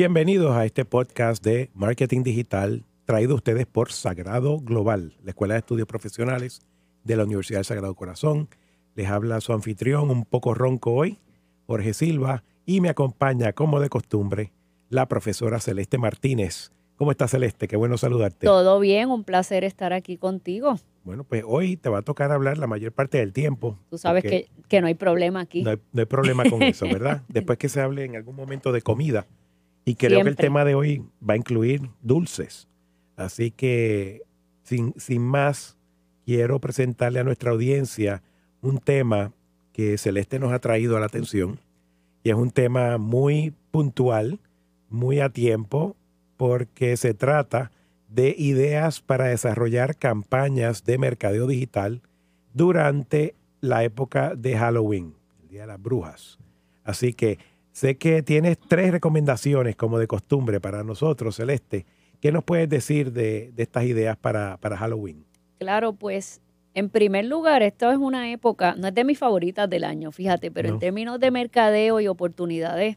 Bienvenidos a este podcast de Marketing Digital traído a ustedes por Sagrado Global, la Escuela de Estudios Profesionales de la Universidad del Sagrado Corazón. Les habla su anfitrión, un poco ronco hoy, Jorge Silva, y me acompaña, como de costumbre, la profesora Celeste Martínez. ¿Cómo está Celeste? Qué bueno saludarte. Todo bien, un placer estar aquí contigo. Bueno, pues hoy te va a tocar hablar la mayor parte del tiempo. Tú sabes que, que, no hay problema aquí. No hay, no hay problema con eso, ¿verdad? Después que se hable en algún momento de comida, y creo que el tema de hoy va a incluir dulces. Así que, sin, sin más, quiero presentarle a nuestra audiencia un tema que Celeste nos ha traído a la atención. Y es un tema muy puntual, muy a tiempo, porque se trata de ideas para desarrollar campañas de mercadeo digital durante la época de Halloween, el Día de las Brujas. Así que Sé que tienes tres recomendaciones, como de costumbre, para nosotros, Celeste. ¿Qué nos puedes decir de, estas ideas para, para, Halloween? Claro, pues en primer lugar, esta es una época, no es de mis favoritas del año, fíjate, pero en términos de mercadeo y oportunidades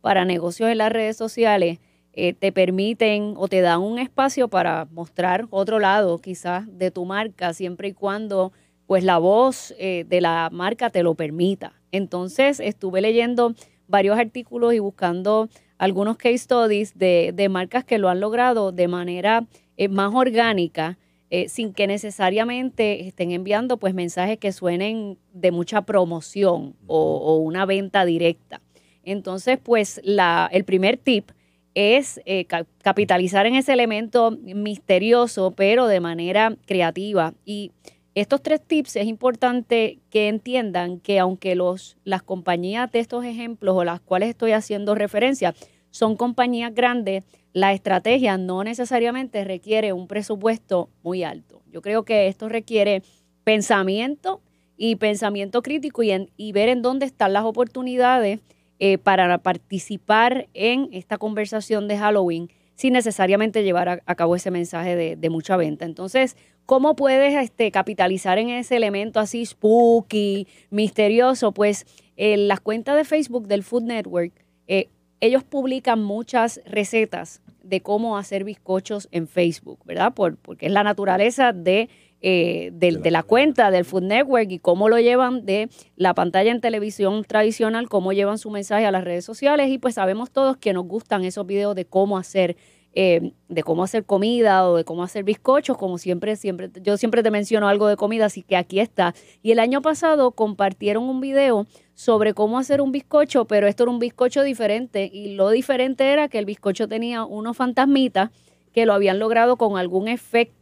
para negocios en las redes sociales, eh, te permiten o te dan un espacio para mostrar otro lado quizás de tu marca, siempre y cuando pues la voz eh, de la marca te lo permita. Entonces estuve leyendo varios artículos y buscando algunos case studies de, de marcas que lo han logrado de manera eh, más orgánica, eh, sin que necesariamente estén enviando pues mensajes que suenen de mucha promoción o, una venta directa. Entonces, pues la, el primer tip es eh, capitalizar en ese elemento misterioso, pero de manera creativa. Y estos tres tips es importante que entiendan que aunque los, las compañías de estos ejemplos o las cuales estoy haciendo referencia son compañías grandes, la estrategia no necesariamente requiere un presupuesto muy alto. Yo creo que esto requiere pensamiento y pensamiento crítico y, ver en dónde están las oportunidades eh, para participar en esta conversación de Halloween sin necesariamente llevar a, cabo ese mensaje de, mucha venta. Entonces, ¿Cómo puedes este, capitalizar en ese elemento así spooky, misterioso? Pues en las cuentas de Facebook del Food Network, eh, ellos publican muchas recetas de cómo hacer bizcochos en Facebook, ¿verdad? Por, porque es la naturaleza de, eh, de, la cuenta del Food Network y cómo lo llevan de la pantalla en televisión tradicional, cómo llevan su mensaje a las redes sociales y pues sabemos todos que nos gustan esos videos de cómo hacer eh, de cómo hacer comida o de cómo hacer bizcochos, como siempre, siempre, yo siempre te menciono algo de comida, así que aquí está. Y el año pasado compartieron un video sobre cómo hacer un bizcocho, pero esto era un bizcocho diferente y lo diferente era que el bizcocho tenía unos fantasmitas que lo habían logrado con algún efecto.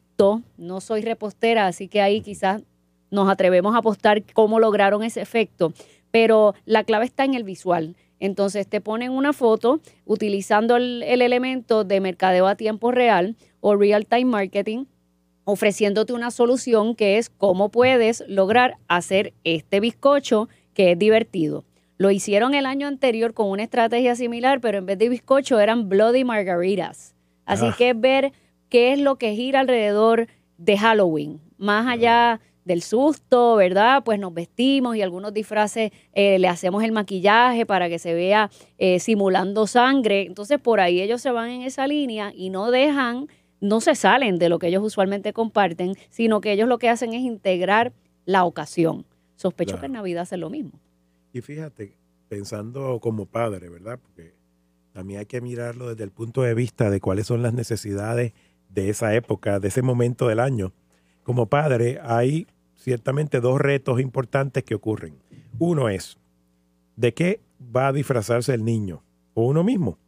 No soy repostera, así que ahí quizás nos atrevemos a apostar cómo lograron ese efecto, pero la clave está en el visual. Entonces te ponen una foto utilizando el, elemento de mercadeo a tiempo real o real time marketing, ofreciéndote una solución que es cómo puedes lograr hacer este bizcocho que es divertido. Lo hicieron el año anterior con una estrategia similar, pero en vez de bizcocho eran bloody margaritas. Así ah. que ver qué es lo que gira alrededor de Halloween, más allá del susto, ¿verdad? Pues nos vestimos y algunos disfraces eh, le hacemos el maquillaje para que se vea eh, simulando sangre. Entonces por ahí ellos se van en esa línea y no dejan, no se salen de lo que ellos usualmente comparten, sino que ellos lo que hacen es integrar la ocasión. Sospecho que en Navidad hace lo mismo. Y fíjate, pensando como padre, ¿verdad? Porque también hay que mirarlo desde el punto de vista de cuáles son las necesidades de esa época, de ese momento del año como padre hay ciertamente dos retos importantes que ocurren. Uno es, ¿de qué va a disfrazarse el niño? O uno mismo.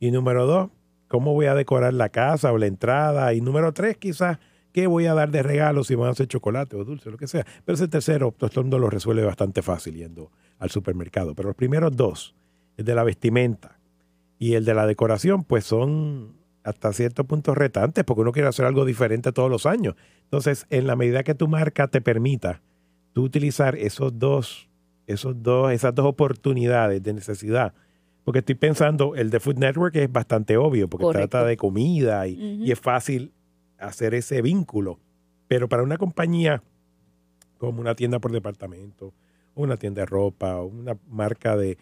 Y número dos, ¿cómo voy a decorar la casa o la entrada? Y número tres, quizás, ¿qué voy a dar de regalo si van a hacer chocolate o dulce, lo que sea? Pero ese tercero, el mundo lo resuelve bastante fácil yendo al supermercado. Pero los primeros dos, el de la vestimenta y el de la decoración, pues son hasta cierto punto retantes porque uno quiere hacer algo diferente todos los años. Entonces, en la medida que tu marca te permita tú utilizar esos dos, esos dos, esas dos oportunidades de necesidad, porque estoy pensando, el de Food Network es bastante obvio porque trata de comida y, y es fácil hacer ese vínculo. Pero para una compañía como una tienda por departamento, una tienda de ropa, una marca de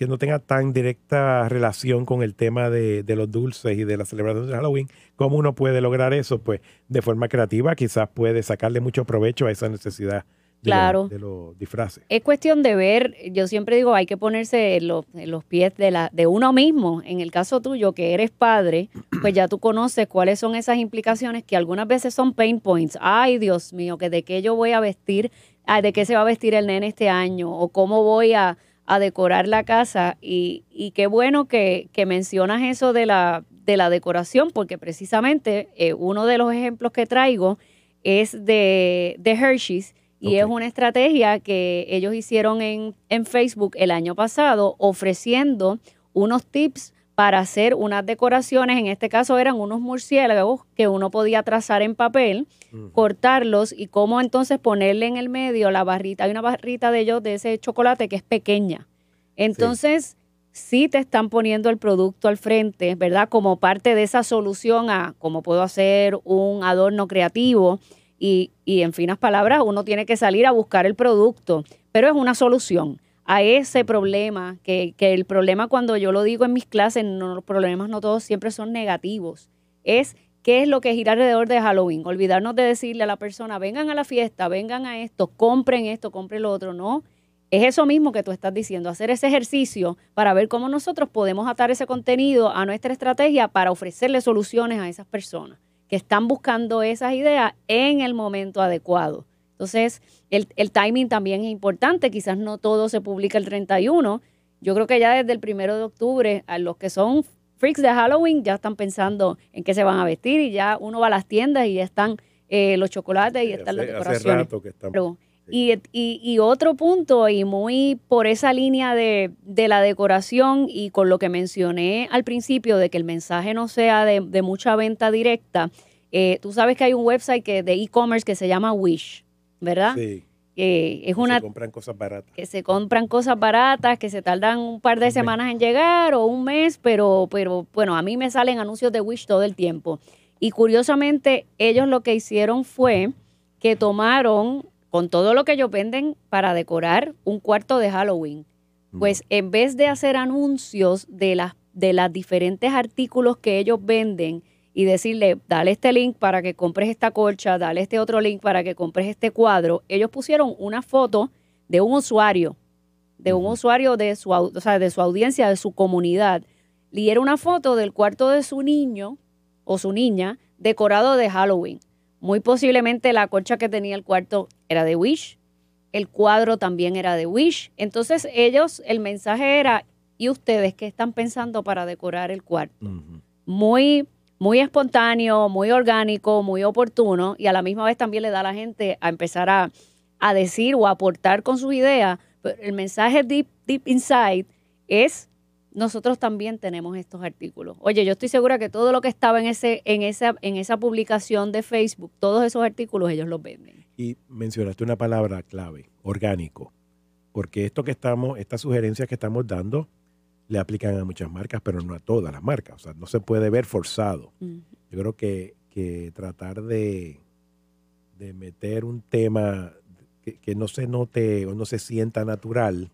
que no tenga tan directa relación con el tema de, de, los dulces y de la celebración de Halloween, ¿cómo uno puede lograr eso? Pues de forma creativa quizás puede sacarle mucho provecho a esa necesidad claro. de, los disfraces. Es cuestión de ver, yo siempre digo, hay que ponerse en los, los, pies de, la, de uno mismo. En el caso tuyo, que eres padre, pues ya tú conoces cuáles son esas implicaciones que algunas veces son pain points. Ay, Dios mío, que de qué yo voy a vestir, de qué se va a vestir el nene este año, o cómo voy a, decorar la casa. Y, y qué bueno que, que, mencionas eso de la, de la decoración, porque precisamente eh, uno de los ejemplos que traigo es de, de Hershey's y es una estrategia que ellos hicieron en, en Facebook el año pasado ofreciendo unos tips para hacer unas decoraciones, en este caso eran unos murciélagos que uno podía trazar en papel, cortarlos y cómo entonces ponerle en el medio la barrita, hay una barrita de ellos de ese chocolate que es pequeña. Entonces, sí. te están poniendo el producto al frente, ¿verdad? Como parte de esa solución a cómo puedo hacer un adorno creativo y, en finas palabras, uno tiene que salir a buscar el producto, pero es una solución a ese problema, que, el problema cuando yo lo digo en mis clases, no, los problemas no todos siempre son negativos, es qué es lo que gira alrededor de Halloween, olvidarnos de decirle a la persona, vengan a la fiesta, vengan a esto, compren esto, compren lo otro, no. Es eso mismo que tú estás diciendo, hacer ese ejercicio para ver cómo nosotros podemos atar ese contenido a nuestra estrategia para ofrecerle soluciones a esas personas que están buscando esas ideas en el momento adecuado. Entonces, el, timing también es importante, quizás no todo se publica el 31. Yo creo que ya desde el primero de octubre, a los que son freaks de Halloween ya están pensando en qué se van a vestir y ya uno va a las tiendas y ya están eh, los chocolates y están las decoraciones. Hace rato que y, otro punto, y muy por esa línea de, la decoración y con lo que mencioné al principio de que el mensaje no sea de, mucha venta directa, eh, tú sabes que hay un website que, de e-commerce que se llama Wish, ¿verdad? Sí. es que una, se compran cosas baratas. Que se compran cosas baratas, que se tardan un par de semanas en llegar o un mes, pero, pero bueno, a mí me salen anuncios de Wish todo el tiempo. Y curiosamente, ellos lo que hicieron fue que tomaron con todo lo que ellos venden para decorar un cuarto de Halloween. Pues en vez de hacer anuncios de las de los diferentes artículos que ellos venden y decirle, dale este link para que compres esta colcha, dale este otro link para que compres este cuadro, ellos pusieron una foto de un usuario, de un usuario de su, o de su audiencia, de su comunidad, y era una foto del cuarto de su niño o su niña decorado de Halloween. Muy posiblemente la colcha que tenía el cuarto era de Wish, el cuadro también era de Wish. Entonces ellos, el mensaje era, ¿y ustedes qué están pensando para decorar el cuarto? Muy, muy espontáneo, muy orgánico, muy oportuno y a la misma vez también le da a la gente a empezar a, a decir o a aportar con sus ideas. Pero el mensaje deep, deep inside es nosotros también tenemos estos artículos. Oye, yo estoy segura que todo lo que estaba en ese en esa en esa publicación de Facebook, todos esos artículos ellos los venden. Y mencionaste una palabra clave, orgánico, porque esto que estamos estas sugerencias que estamos dando le aplican a muchas marcas, pero no a todas las marcas, o sea, no se puede ver forzado. Yo creo que, que tratar de, de meter un tema que, que no se note o no se sienta natural,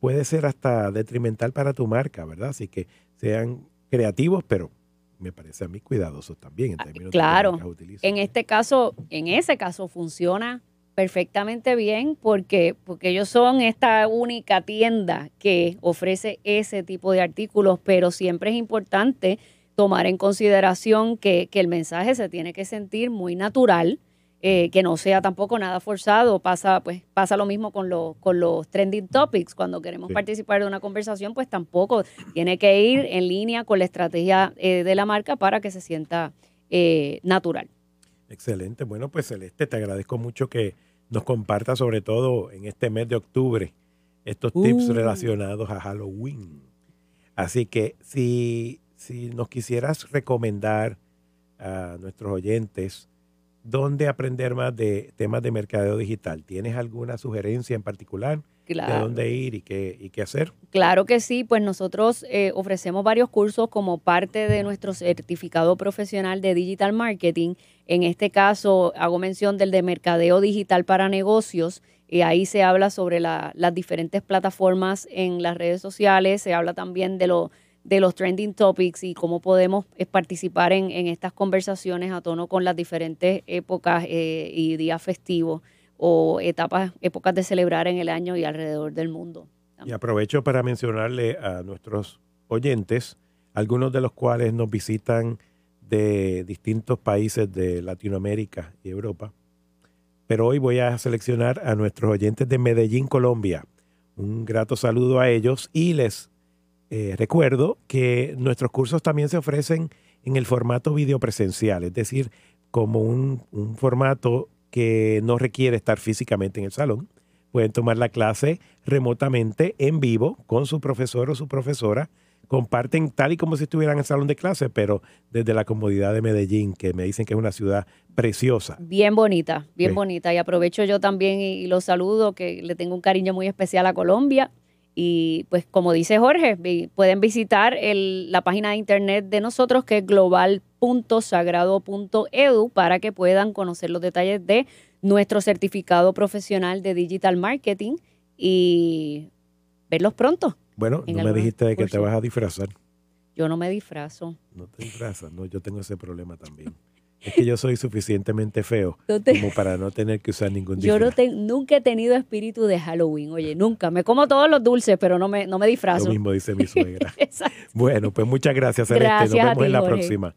puede ser hasta detrimental para tu marca, ¿verdad? Así que sean creativos, pero me parece a mí cuidadosos también en ah, términos claro. de Claro, en este caso, en ese caso funciona perfectamente bien porque, porque ellos son esta única tienda que ofrece ese tipo de artículos, pero siempre es importante tomar en consideración que, que el mensaje se tiene que sentir muy natural, eh, que no sea tampoco nada forzado. Pasa, pues, pasa lo mismo con, con los trending topics. Cuando queremos participar de una conversación, pues tampoco tiene que ir en línea con la estrategia eh, de la marca para que se sienta eh, natural. Excelente. Bueno, pues Celeste, te agradezco mucho que nos comparta sobre todo en este mes de octubre estos tips uh. relacionados a Halloween. Así que si, si nos quisieras recomendar a nuestros oyentes dónde aprender más de temas de mercadeo digital. ¿Tienes alguna sugerencia en particular? De dónde ir y qué, y qué hacer. Claro que sí, pues nosotros eh, ofrecemos varios cursos como parte de nuestro certificado profesional de Digital Marketing. En este caso, hago mención del de Mercadeo Digital para Negocios. Y ahí se habla sobre las diferentes plataformas en las redes sociales, se habla también de, lo, de los trending topics y cómo podemos eh, participar en, estas conversaciones a tono con las diferentes épocas eh, y días festivos o etapas, épocas de celebrar en el año y alrededor del mundo. Y aprovecho para mencionarle a nuestros oyentes, algunos de los cuales nos visitan de distintos países de Latinoamérica y Europa. Pero hoy voy a seleccionar a nuestros oyentes de Medellín, Colombia. Un grato saludo a ellos y les eh, recuerdo que nuestros cursos también se ofrecen en el formato videopresencial, es decir, como un, un formato que no requiere estar físicamente en el salón. Pueden tomar la clase remotamente en vivo con su profesor o su profesora comparten tal y como si estuvieran en el salón de clase, pero desde la comodidad de Medellín, que me dicen que es una ciudad preciosa. Bien bonita, bien bonita. Y aprovecho yo también y, los saludo, que le tengo un cariño muy especial a Colombia. Y pues como dice Jorge, pueden visitar la página de internet de nosotros que es global.sagrado.edu para que puedan conocer los detalles de nuestro certificado profesional de Digital Marketing y verlos pronto. Bueno, no me dijiste de que te vas a disfrazar. Yo no me disfrazo. No te disfrazas, no, yo tengo ese problema también. Es que yo soy suficientemente feo como para no tener que usar ningún disfraz. Yo nunca he tenido espíritu de Halloween, oye, nunca. Me como todos los dulces, pero no me, no me disfrazo. Lo mismo dice mi suegra. bueno, pues muchas gracias, Celeste. Nos vemos en la próxima.